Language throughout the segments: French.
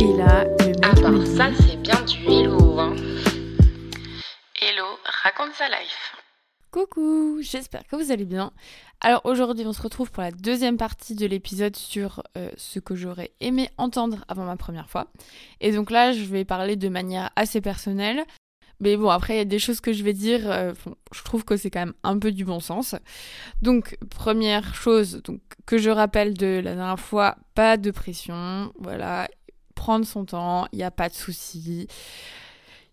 Et là, le mec Ah ça c'est bien du hello hein. Hello, raconte sa life. Coucou, j'espère que vous allez bien. Alors aujourd'hui, on se retrouve pour la deuxième partie de l'épisode sur euh, ce que j'aurais aimé entendre avant ma première fois. Et donc là, je vais parler de manière assez personnelle. Mais bon, après, il y a des choses que je vais dire, euh, bon, je trouve que c'est quand même un peu du bon sens. Donc, première chose donc, que je rappelle de la dernière fois, pas de pression, voilà, prendre son temps, il n'y a pas de souci.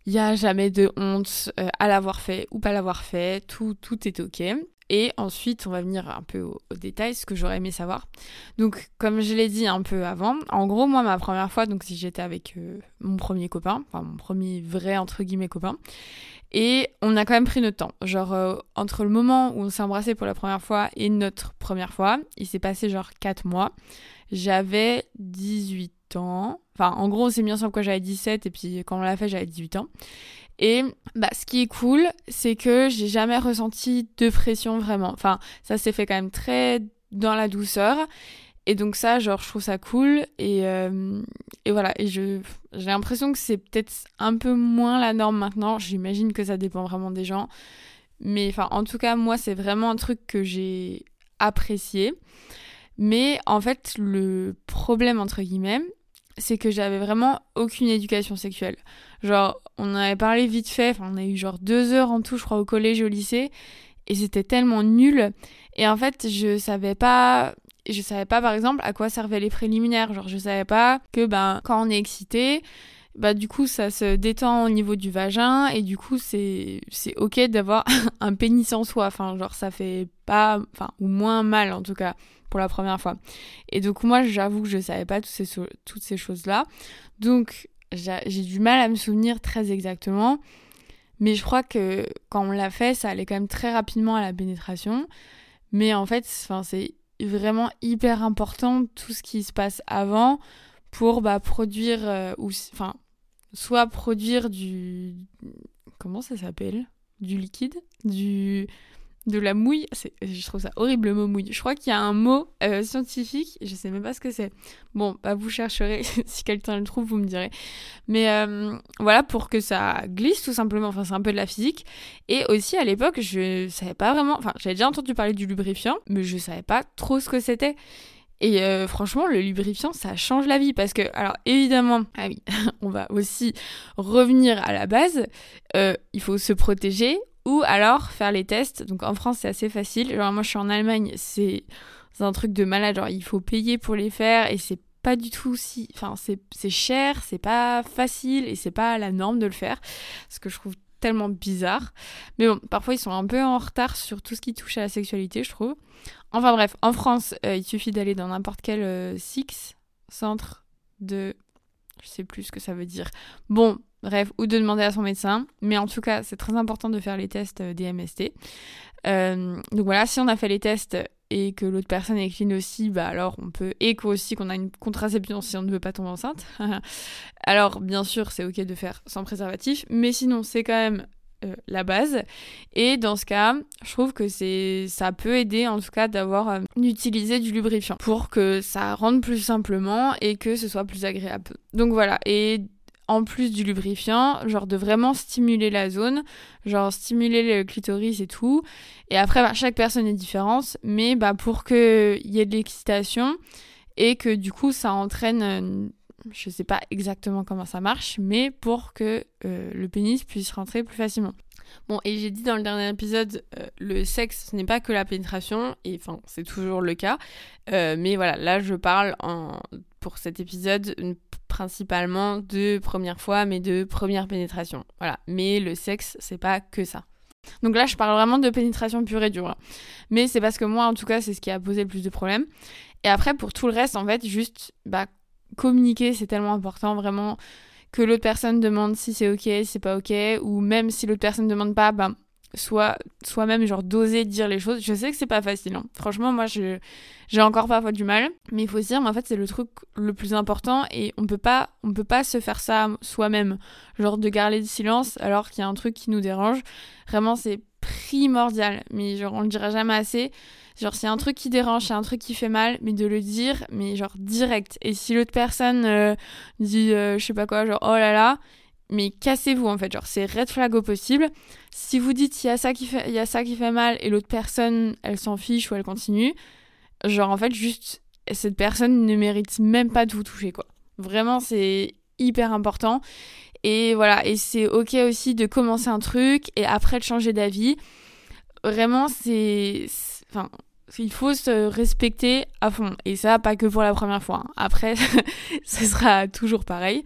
Il n'y a jamais de honte euh, à l'avoir fait ou pas l'avoir fait, tout, tout est ok. Et ensuite, on va venir un peu au, détail, ce que j'aurais aimé savoir. Donc, comme je l'ai dit un peu avant, en gros, moi, ma première fois, donc si j'étais avec euh, mon premier copain, enfin mon premier vrai, entre guillemets, copain, et on a quand même pris notre temps. Genre, euh, entre le moment où on s'est embrassé pour la première fois et notre première fois, il s'est passé genre 4 mois. J'avais 18 Enfin, en gros, on s'est mis ensemble quand j'avais 17 et puis quand on l'a fait, j'avais 18 ans. Et bah, ce qui est cool, c'est que j'ai jamais ressenti de pression vraiment. Enfin, ça s'est fait quand même très dans la douceur. Et donc ça, genre, je trouve ça cool. Et, euh, et voilà, et je j'ai l'impression que c'est peut-être un peu moins la norme maintenant. J'imagine que ça dépend vraiment des gens. Mais enfin, en tout cas, moi, c'est vraiment un truc que j'ai apprécié. Mais en fait, le problème, entre guillemets, c'est que j'avais vraiment aucune éducation sexuelle. Genre, on en avait parlé vite fait, enfin, on a eu genre deux heures en tout, je crois, au collège et au lycée, et c'était tellement nul. Et en fait, je savais pas, je savais pas, par exemple, à quoi servaient les préliminaires. Genre, je savais pas que, ben, quand on est excité, bah du coup ça se détend au niveau du vagin et du coup c'est c'est ok d'avoir un pénis en soi. Enfin genre ça fait pas enfin ou moins mal en tout cas pour la première fois. Et donc moi j'avoue que je savais pas toutes ces toutes ces choses là donc j'ai du mal à me souvenir très exactement. Mais je crois que quand on l'a fait ça allait quand même très rapidement à la pénétration. Mais en fait c'est vraiment hyper important tout ce qui se passe avant pour bah, produire euh, ou enfin soit produire du comment ça s'appelle? Du liquide? Du de la mouille? Je trouve ça horrible le mot mouille. Je crois qu'il y a un mot euh, scientifique je sais même pas ce que c'est. Bon bah vous chercherez si quelqu'un le trouve vous me direz. Mais euh, voilà pour que ça glisse tout simplement. Enfin c'est un peu de la physique. Et aussi à l'époque je savais pas vraiment enfin j'avais déjà entendu parler du lubrifiant mais je savais pas trop ce que c'était et euh, franchement, le lubrifiant, ça change la vie parce que, alors évidemment, ah oui, on va aussi revenir à la base. euh, il faut se protéger ou alors faire les tests. Donc en France, c'est assez facile. Genre moi, je suis en Allemagne, c'est un truc de malade. Genre il faut payer pour les faire et c'est pas du tout si, enfin c'est cher, c'est pas facile et c'est pas la norme de le faire. Ce que je trouve tellement bizarre. Mais bon, parfois ils sont un peu en retard sur tout ce qui touche à la sexualité, je trouve. Enfin bref, en France, euh, il suffit d'aller dans n'importe quel euh, SIX, centre de... Je sais plus ce que ça veut dire. Bon, bref, ou de demander à son médecin. Mais en tout cas, c'est très important de faire les tests euh, des MST. Donc voilà, si on a fait les tests et que l'autre personne est clean aussi, bah alors on peut... Et aussi qu'on a une contraception si on ne veut pas tomber enceinte. alors bien sûr, c'est ok de faire sans préservatif. Mais sinon, c'est quand même euh, la base. Et dans ce cas, je trouve que c'est ça peut aider en tout cas d'avoir euh, d'utiliser du lubrifiant pour que ça rentre plus simplement et que ce soit plus agréable. Donc voilà, et en plus du lubrifiant, genre de vraiment stimuler la zone, genre stimuler le clitoris et tout. Et après, bah, chaque personne est différente, mais bah, pour qu'il y ait de l'excitation et que du coup ça entraîne euh, je sais pas exactement comment ça marche, mais pour que euh, le pénis puisse rentrer plus facilement. Bon, et j'ai dit dans le dernier épisode, euh, le sexe, ce n'est pas que la pénétration, et enfin, c'est toujours le cas. Mais voilà, là, je parle en, pour cet épisode principalement de première fois, mais de première pénétration. Voilà, mais le sexe, c'est pas que ça. Donc là, je parle vraiment de pénétration pure et dure. Mais c'est parce que moi, en tout cas, c'est ce qui a posé le plus de problèmes. Et après, pour tout le reste, en fait, juste bah, communiquer, c'est tellement important, vraiment, que l'autre personne demande si c'est ok, si c'est pas ok, ou même si l'autre personne ne demande pas, ben, soit soi-même genre d'oser dire les choses. Je sais que c'est pas facile. hein. Franchement, moi, je j'ai encore parfois du mal, mais il faut se dire, mais en fait, c'est le truc le plus important et on peut pas, on peut pas se faire ça soi-même, genre de garder le silence alors qu'il y a un truc qui nous dérange. Vraiment, c'est primordial. Mais genre, on le dira jamais assez. Genre, a un truc qui dérange, a un truc qui fait mal, mais de le dire, mais genre direct. Et si l'autre personne euh, dit, euh, je sais pas quoi, genre, oh là là, mais cassez-vous en fait. Genre, c'est red flag au possible. Si vous dites, il y a ça qui fait, mal, et l'autre personne, elle s'en fiche ou elle continue, genre, en fait, juste, cette personne ne mérite même pas de vous toucher, quoi. Vraiment, c'est hyper important. Et voilà, et c'est ok aussi de commencer un truc et après de changer d'avis. Vraiment, c'est. Enfin, il faut se respecter à fond. Et ça, pas que pour la première fois. Hein. Après, ce sera toujours pareil.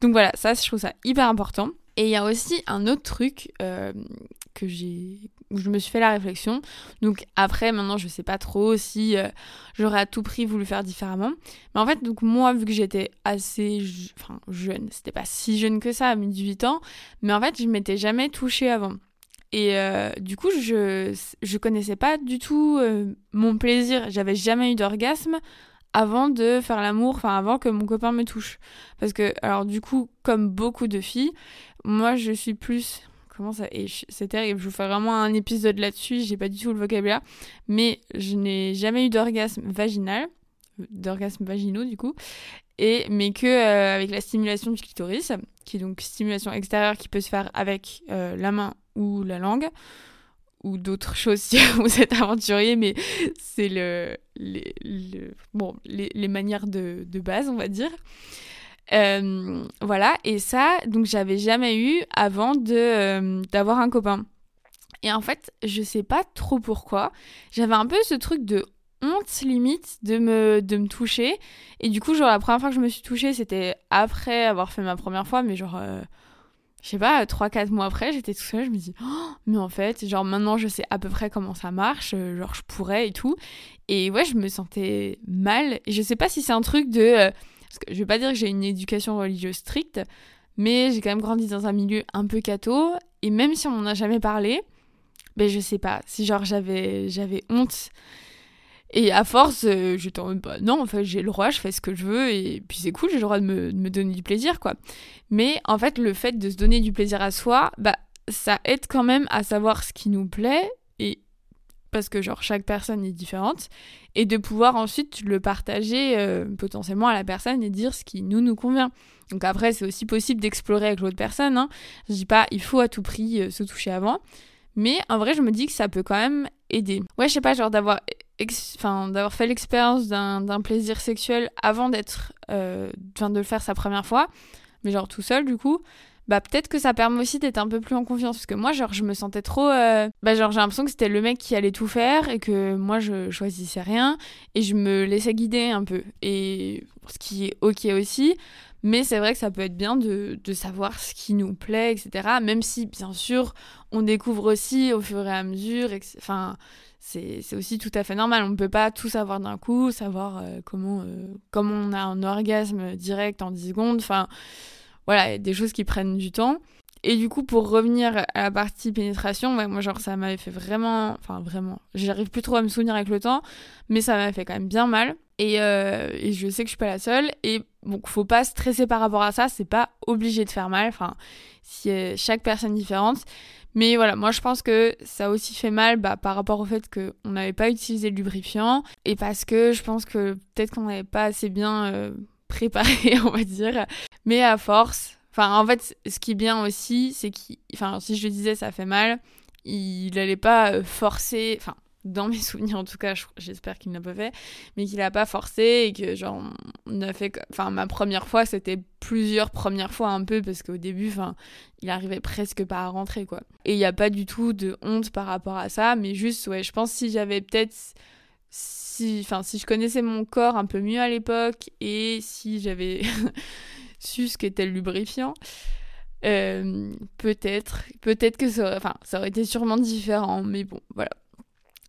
Donc voilà, ça, je trouve ça hyper important. Et il y a aussi un autre truc euh, que j'ai où je me suis fait la réflexion. Donc après, maintenant, je sais pas trop si euh, j'aurais à tout prix voulu faire différemment. Mais en fait, donc moi, vu que j'étais assez enfin, jeune, c'était pas si jeune que ça, à 18 ans, mais en fait, je m'étais jamais touchée avant. Et euh, du coup, je, je connaissais pas du tout mon plaisir. J'avais jamais eu d'orgasme avant de faire l'amour, enfin avant que mon copain me touche. Parce que, alors du coup, comme beaucoup de filles, moi je suis plus comment ça et c'est terrible je vous fais vraiment un épisode là-dessus j'ai pas du tout le vocabulaire mais je n'ai jamais eu d'orgasme vaginal d'orgasme vaginaux du coup et mais que euh, avec la stimulation du clitoris qui est donc stimulation extérieure qui peut se faire avec euh, la main ou la langue ou d'autres choses si vous êtes aventurier mais c'est le, les, bon les, manières de, de base on va dire euh, voilà, et ça, donc j'avais jamais eu avant de euh, d'avoir un copain. Et en fait, je sais pas trop pourquoi, j'avais un peu ce truc de honte limite de me, de me toucher. Et du coup, genre, la première fois que je me suis touchée, c'était après avoir fait ma première fois, mais genre, euh, je sais pas, 3-4 mois après, j'étais tout seule, je me dis, oh, mais en fait, genre, maintenant, je sais à peu près comment ça marche, genre, je pourrais et tout. Et ouais, je me sentais mal. Et je sais pas si c'est un truc de parce que je vais pas dire que j'ai une éducation religieuse stricte, mais j'ai quand même grandi dans un milieu un peu catho, et même si on n'en a jamais parlé, ben je sais pas, si genre j'avais j'avais honte. Et à force, euh, j'étais en mode, bah non, en fait, j'ai le droit, je fais ce que je veux, et puis c'est cool, j'ai le droit de me, de me, donner du plaisir, quoi. Mais en fait, le fait de se donner du plaisir à soi, bah, ça aide quand même à savoir ce qui nous plaît, et parce que genre chaque personne est différente et de pouvoir ensuite le partager euh, potentiellement à la personne et dire ce qui nous nous convient. Donc après c'est aussi possible d'explorer avec l'autre personne. Hein. Je dis pas il faut à tout prix euh, se toucher avant, mais en vrai je me dis que ça peut quand même aider. Ouais je sais pas genre d'avoir d'avoir fait l'expérience d'un plaisir sexuel avant d'être euh, de le faire sa première fois, mais genre tout seul du coup bah peut-être que ça permet aussi d'être un peu plus en confiance. Parce que moi genre je me sentais trop euh, bah genre j'ai l'impression que c'était le mec qui allait tout faire et que moi je choisissais rien et je me laissais guider un peu. Et ce qui est ok aussi mais c'est vrai que ça peut être bien de, de, savoir ce qui nous plaît etc même si bien sûr on découvre aussi au fur et à mesure enfin c'est aussi tout à fait normal on ne peut pas tout savoir d'un coup savoir euh, comment euh, comment on a un orgasme direct en 10 secondes enfin voilà, des choses qui prennent du temps. Et du coup, pour revenir à la partie pénétration, moi, genre, ça m'avait fait vraiment. Enfin, vraiment. J'arrive plus trop à me souvenir avec le temps, mais ça m'a fait quand même bien mal. Et, euh, et, je sais que je suis pas la seule. Et bon, faut pas stresser par rapport à ça, c'est pas obligé de faire mal. Enfin, si chaque personne différente. Mais voilà, moi je pense que ça a aussi fait mal bah, par rapport au fait qu'on n'avait pas utilisé le lubrifiant et parce que je pense que peut-être qu'on n'avait pas assez bien euh, préparé, on va dire. Mais à force, enfin, en fait, ce qui est bien aussi, c'est qu'il, enfin, si je le disais, ça fait mal, il n'allait pas euh, forcer, enfin, dans mes souvenirs en tout cas, j'espère qu'il n'a pas fait, mais qu'il n'a pas forcé et que genre on a fait, enfin ma première fois c'était plusieurs premières fois un peu parce qu'au début, enfin il arrivait presque pas à rentrer quoi. Et il n'y a pas du tout de honte par rapport à ça, mais juste ouais, je pense si j'avais peut-être si, enfin, si je connaissais mon corps un peu mieux à l'époque et si j'avais su ce qu'était le lubrifiant, euh, peut-être, peut-être que ça aurait, enfin, ça aurait été sûrement différent, mais bon, voilà,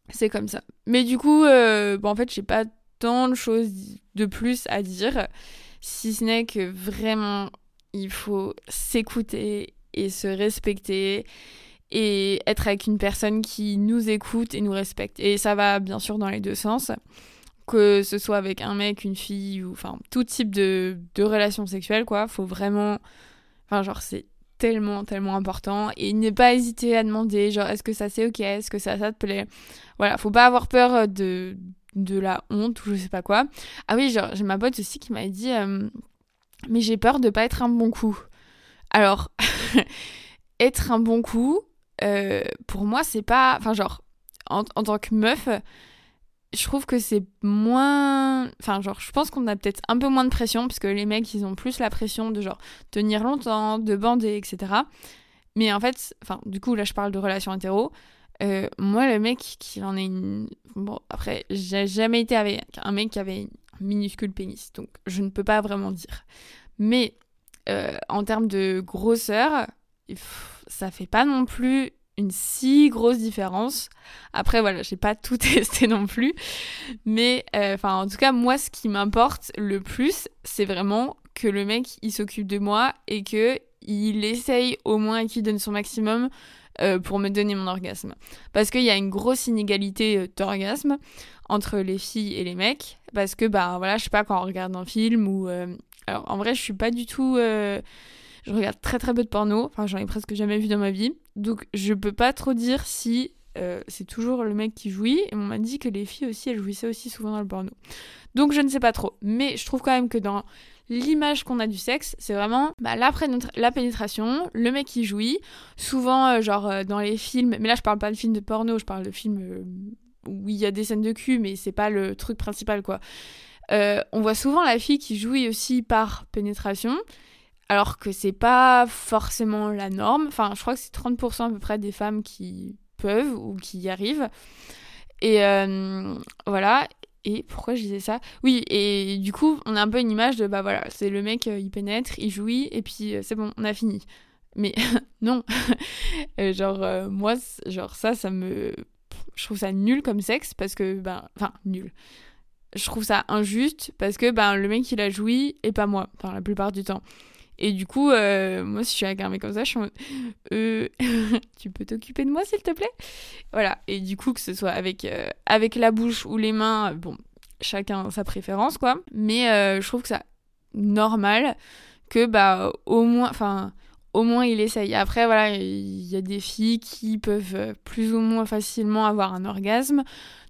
c'est comme ça. Mais du coup, euh, bon, en fait, j'ai pas tant de choses de plus à dire, si ce n'est que vraiment, il faut s'écouter et se respecter et être avec une personne qui nous écoute et nous respecte. Et ça va bien sûr dans les deux sens, que ce soit avec un mec, une fille, ou enfin tout type de, de relation sexuelle, quoi. Faut vraiment. Enfin, genre, c'est tellement, tellement important. Et ne pas hésiter à demander, genre, est-ce que ça c'est ok, est-ce que ça, ça te plaît? Voilà, faut pas avoir peur de, de la honte ou je sais pas quoi. Ah oui, j'ai ma pote aussi qui m'a dit, euh, mais j'ai peur de pas être un bon coup. Alors, être un bon coup, euh, pour moi, c'est pas. Enfin, genre, en, en tant que meuf, je trouve que c'est moins. Enfin, genre, je pense qu'on a peut-être un peu moins de pression, parce que les mecs, ils ont plus la pression de genre tenir longtemps, de bander, etc. Mais en fait, enfin, du coup, là, je parle de relations hétéro. Euh, moi, le mec qui en est une. Bon, après, j'ai jamais été avec un mec qui avait un minuscule pénis, donc je ne peux pas vraiment dire. Mais euh, en termes de grosseur, ça fait pas non plus une si grosse différence. Après, voilà, j'ai pas tout testé non plus. Mais, euh, enfin, en tout cas, moi, ce qui m'importe le plus, c'est vraiment que le mec, il s'occupe de moi et que il essaye au moins qu'il donne son maximum euh, pour me donner mon orgasme. Parce qu'il y a une grosse inégalité euh, d'orgasme entre les filles et les mecs. Parce que, bah, voilà, je sais pas, quand on regarde un film ou. alors, en vrai, je suis pas du tout je regarde très très peu de porno, enfin j'en ai presque jamais vu dans ma vie. Donc je peux pas trop dire si euh, c'est toujours le mec qui jouit. Et on m'a dit que les filles aussi, elles jouissaient aussi souvent dans le porno. Donc je ne sais pas trop. Mais je trouve quand même que dans l'image qu'on a du sexe, c'est vraiment bah, la, la, pénétration, le mec qui jouit. Souvent, euh, genre euh, dans les films, mais là je parle pas de films de porno, je parle de films où il y a des scènes de cul, mais c'est pas le truc principal quoi. on voit souvent la fille qui jouit aussi par pénétration alors que c'est pas forcément la norme. Enfin, je crois que c'est 30% à peu près des femmes qui peuvent ou qui y arrivent. Et euh, voilà. Et pourquoi je disais ça? Oui, et du coup, on a un peu une image de bah voilà, c'est le mec, euh, il pénètre, il jouit, et puis euh, c'est bon, on a fini. Mais non, genre moi, genre ça, ça me, je trouve ça nul comme sexe parce que ben, enfin nul. Je trouve ça injuste parce que ben le mec il a joui et pas moi, enfin la plupart du temps. Et du coup, euh, moi, si je suis avec comme ça, je suis en euh, tu peux t'occuper de moi, s'il te plaît? Voilà. Et du coup, que ce soit avec, euh, la bouche ou les mains, bon, chacun sa préférence, quoi. Mais je trouve que c'est normal que, bah, au moins, enfin, au moins il essaye. Après, voilà, il y a des filles qui peuvent plus ou moins facilement avoir un orgasme.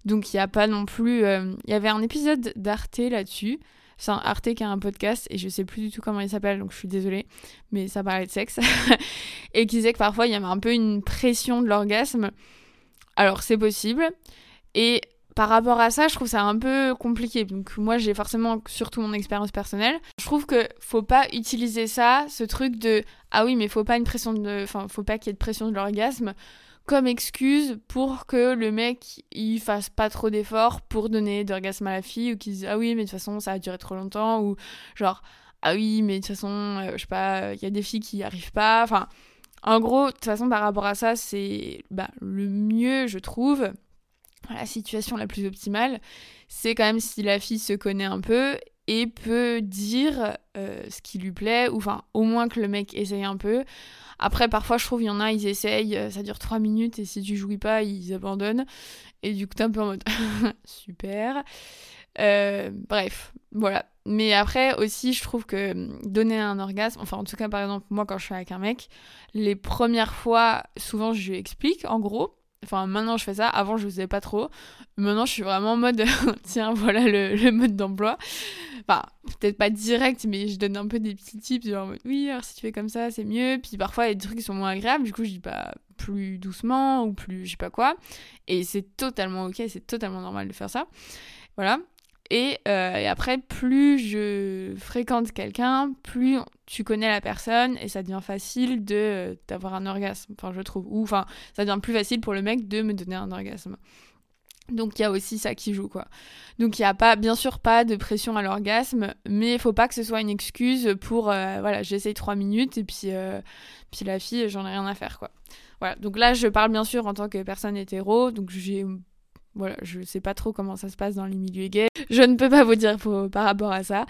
Donc, il n'y a pas non plus. Il y avait un épisode d'Arte là-dessus. C'est un Arte qui a un podcast et je sais plus du tout comment il s'appelle, donc je suis désolée, mais ça parlait de sexe. et qui disait que parfois il y avait un peu une pression de l'orgasme. Alors c'est possible. Et par rapport à ça, je trouve ça un peu compliqué. Donc moi, j'ai forcément surtout mon expérience personnelle. Je trouve que faut pas utiliser ça, ce truc de ah oui, mais faut pas une pression de, enfin faut pas qu'il y ait de pression de l'orgasme comme excuse pour que le mec il fasse pas trop d'efforts pour donner d'orgasme à la fille ou qu'il dise ah oui mais de toute façon ça a duré trop longtemps ou genre ah oui mais de toute façon euh, je sais pas il y a des filles qui arrivent pas. En gros de toute façon par rapport à ça c'est bah, le mieux je trouve la situation la plus optimale c'est quand même si la fille se connaît un peu et peut dire euh, ce qui lui plaît ou enfin au moins que le mec essaye un peu après, parfois, je trouve, il y en a, ils essayent, euh, ça dure 3 minutes et si tu jouis pas, ils abandonnent. Et du coup, t'es un peu en mode super. Euh, bref, voilà. Mais après aussi, je trouve que hum, donner un orgasme, enfin en tout cas par exemple moi quand je suis avec un mec, les premières fois, souvent je lui explique en gros, Enfin, maintenant je fais ça. Avant, je faisais pas trop. Maintenant, je suis vraiment en mode tiens, voilà le, mode d'emploi. Enfin, peut-être pas direct, mais je donne un peu des petits tips. Genre, oui, alors si tu fais comme ça, c'est mieux. Puis parfois, il y a des trucs qui sont moins agréables. Du coup, je dis pas plus doucement ou plus je sais pas quoi. Et c'est totalement ok, c'est totalement normal de faire ça. Voilà. Euh, et, après, plus je fréquente quelqu'un, plus tu connais la personne et ça devient facile de d'avoir un orgasme. Enfin, je trouve. Ou enfin, ça devient plus facile pour le mec de me donner un orgasme. Donc il y a aussi ça qui joue quoi. Donc il y a pas bien sûr pas de pression à l'orgasme, mais il faut pas que ce soit une excuse pour euh, voilà, j'essaye trois minutes et puis euh, puis la fille, j'en ai rien à faire quoi. Voilà. Donc là je parle bien sûr en tant que personne hétéro, donc j'ai voilà, je sais pas trop comment ça se passe dans les milieux gays. Je ne peux pas vous dire par rapport à ça.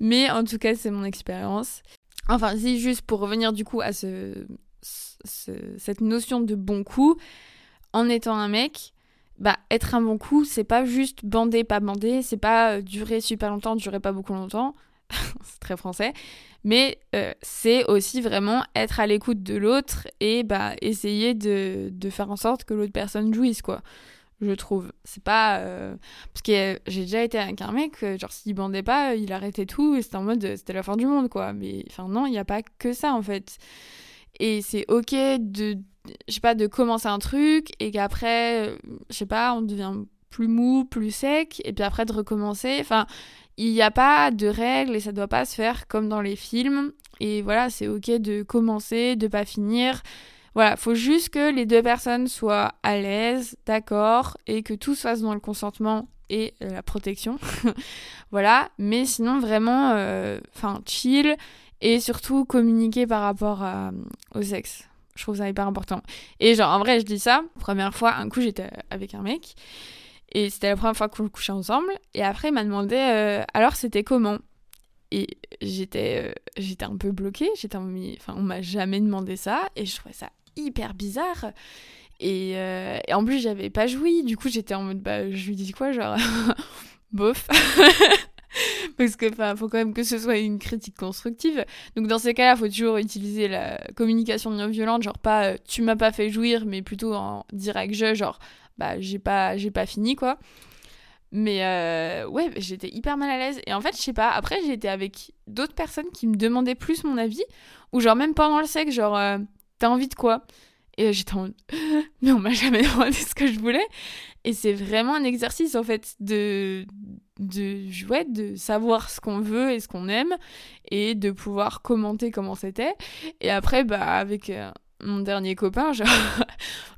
Mais en tout cas, c'est mon expérience. Enfin, si juste pour revenir du coup à ce, cette notion de bon coup, en étant un mec, bah être un bon coup, c'est pas juste bander, pas bander, c'est pas euh, durer super longtemps, durer pas beaucoup longtemps. c'est très français, mais euh, c'est aussi vraiment être à l'écoute de l'autre et bah essayer de, de, faire en sorte que l'autre personne jouisse quoi. Je trouve. C'est pas. Euh, parce que j'ai déjà été avec un mec, euh, genre s'il bandait pas, il arrêtait tout et c'était en mode c'était la fin du monde quoi. Mais enfin non, il n'y a pas que ça en fait. Et c'est ok de. Je sais pas, de commencer un truc et qu'après, je sais pas, on devient plus mou, plus sec, et puis après de recommencer. Enfin, il n'y a pas de règles et ça doit pas se faire comme dans les films. Et voilà, c'est ok de commencer, de pas finir. Voilà, faut juste que les deux personnes soient à l'aise, d'accord, et que tout se fasse dans le consentement et euh, la protection. voilà, mais sinon vraiment, euh, enfin, chill et surtout communiquer par rapport au sexe. Je trouve ça hyper important. Et genre, en vrai, je dis ça, première fois, un coup, j'étais avec un mec. Et c'était la première fois qu'on couchait ensemble. Et après, il m'a demandé euh, alors c'était comment? Et j'étais euh, j'étais un peu bloquée. J'étais enfin, on m'a jamais demandé ça. Et je trouvais ça hyper bizarre. Et, euh, et en plus, j'avais pas joui. Du coup, j'étais en mode bah, je lui dis quoi Genre, bof. Parce que faut quand même que ce soit une critique constructive. Donc dans ces cas-là, faut toujours utiliser la communication non violente, genre pas tu m'as pas fait jouir, mais plutôt en direct je, genre bah j'ai pas pas fini quoi. Mais euh, ouais, j'étais hyper mal à l'aise. Et en fait, je sais pas, après été avec d'autres personnes qui me demandaient plus mon avis, ou genre même pendant le sexe, genre euh, t'as envie de quoi? Et j'étais en mais on m'a jamais demandé ce que je voulais. Et c'est vraiment un exercice en fait de de ouais, de savoir ce qu'on veut et ce qu'on aime et de pouvoir commenter comment c'était. Et après bah avec euh, mon dernier copain, genre,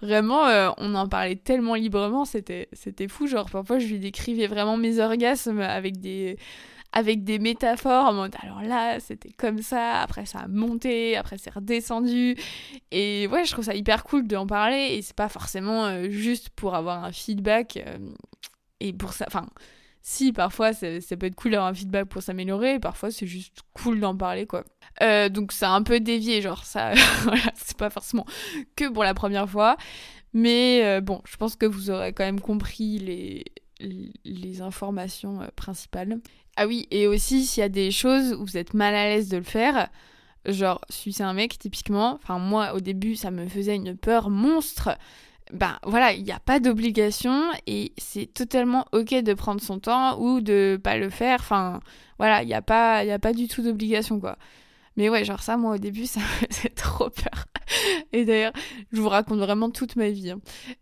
vraiment, euh, on en parlait tellement librement, c'était, c'était fou. Genre, parfois, je lui décrivais vraiment mes orgasmes avec des, avec des métaphores en mode, alors là, c'était comme ça, après, ça a monté, après, c'est redescendu. Et ouais, je trouve ça hyper cool d'en parler. Et c'est pas forcément euh, juste pour avoir un feedback. Euh, et pour ça, enfin, si parfois ça, peut être cool d'avoir un feedback pour s'améliorer, parfois c'est juste cool d'en parler quoi. Euh, donc c'est un peu dévié, genre ça, c'est pas forcément que pour la première fois, mais bon, je pense que vous aurez quand même compris les, les informations euh, principales. Ah oui, et aussi s'il y a des choses où vous êtes mal à l'aise de le faire, genre sucer un mec typiquement, enfin moi au début ça me faisait une peur monstre ben voilà, il n'y a pas d'obligation et c'est totalement ok de prendre son temps ou de pas le faire. Enfin, voilà, il n'y a, pas, a pas du tout d'obligation quoi. Mais ouais, genre ça, moi au début, ça me faisait trop peur. Et d'ailleurs, je vous raconte vraiment toute ma vie. Hein.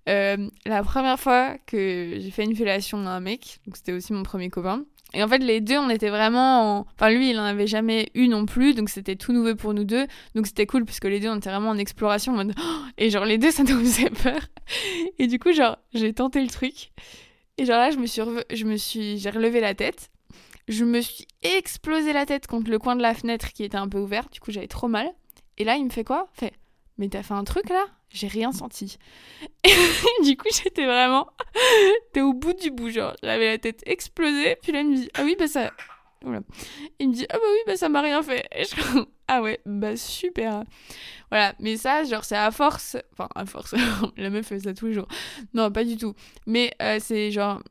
Euh, la première fois que j'ai fait une fellation à un mec, donc c'était aussi mon premier copain, et en fait, les deux, on était vraiment. En... Enfin, lui, il en avait jamais eu non plus, donc c'était tout nouveau pour nous deux. Donc c'était cool, puisque les deux, on était vraiment en exploration. En mode... Et genre, les deux, ça nous faisait peur. Et du coup, genre, j'ai tenté le truc. Et genre là, je me suis. Je me suis... J'ai relevé la tête. Je me suis explosé la tête contre le coin de la fenêtre qui était un peu ouverte. Du coup, j'avais trop mal. Et là, il me fait quoi? Fait Mais t'as fait un truc là? J'ai rien senti. Et du coup, j'étais vraiment. T'es au bout du bout, genre. J'avais la tête explosée. Puis là, il me dit Ah oui, bah ça. Il me dit Ah bah oui, bah ça m'a rien fait. Et je Ah ouais, bah super. Voilà, mais ça, genre, c'est à force. Enfin, à force. la meuf fait ça tous les jours. Non, pas du tout. Mais euh, c'est genre.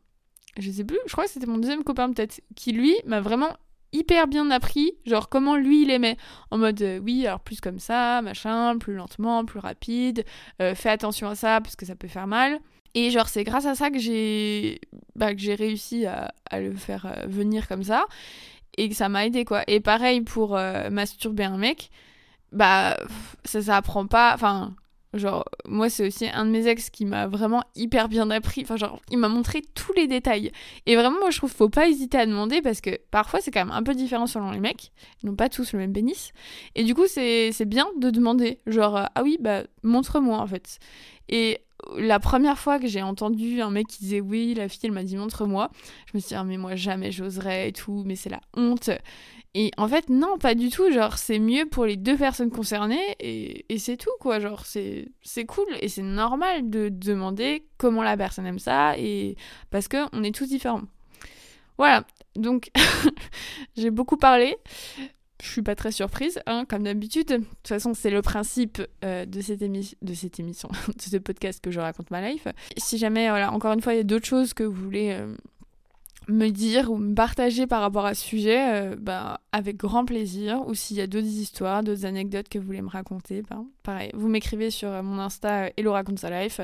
Je sais plus, je crois que c'était mon deuxième copain peut-être, qui lui m'a vraiment hyper bien appris, genre comment lui il aimait. En mode euh, oui, alors plus comme ça, machin, plus lentement, plus rapide, euh, fais attention à ça parce que ça peut faire mal. Et genre c'est grâce à ça que j'ai bah, que j'ai réussi à, le faire euh, venir comme ça et que ça m'a aidé quoi. Et pareil pour masturber un mec, bah ça ça apprend pas, enfin Genre, moi, c'est aussi un de mes ex qui m'a vraiment hyper bien appris. Enfin, genre, il m'a montré tous les détails. Et vraiment, moi, je trouve faut pas hésiter à demander parce que parfois, c'est quand même un peu différent selon les mecs. Ils n'ont pas tous le même pénis. Et du coup, c'est bien de demander. Genre, euh, ah oui, bah, montre-moi, en fait. Et la première fois que j'ai entendu un mec qui disait oui, la fille, elle m'a dit montre-moi, je me suis dit, ah, mais moi, jamais j'oserais et tout, mais c'est la honte. Et en fait, non, pas du tout. Genre, c'est mieux pour les deux personnes concernées et, c'est tout, quoi. Genre, c'est cool et c'est normal de demander comment la personne aime ça et parce qu'on est tous différents. Voilà. Donc, j'ai beaucoup parlé. Je suis pas très surprise, hein, comme d'habitude. De toute façon, c'est le principe euh, de, cette émission, de ce podcast que je raconte ma life. Si jamais, voilà, encore une fois, il y a d'autres choses que vous voulez euh, me dire ou me partager par rapport à ce sujet, ben, avec grand plaisir. Ou s'il y a d'autres histoires, d'autres anecdotes que vous voulez me raconter, ben, pareil, vous m'écrivez sur mon Insta Hello raconte sa life.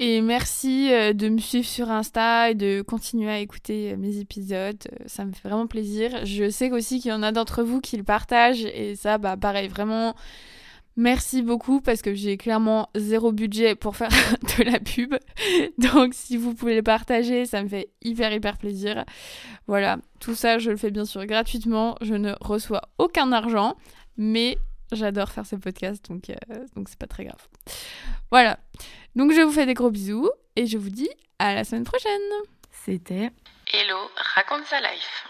Et merci de me suivre sur Insta et de continuer à écouter mes épisodes. Ça me fait vraiment plaisir. Je sais aussi qu'il y en a d'entre vous qui le partagent et ça, bah pareil, vraiment Merci beaucoup parce que j'ai clairement zéro budget pour faire de la pub. Donc si vous pouvez le partager, ça me fait hyper hyper plaisir. Voilà, tout ça je le fais bien sûr gratuitement. Je ne reçois aucun argent, mais j'adore faire ce podcast donc euh, donc c'est pas très grave. Voilà. Donc je vous fais des gros bisous et je vous dis à la semaine prochaine. C'était Hello, raconte sa life.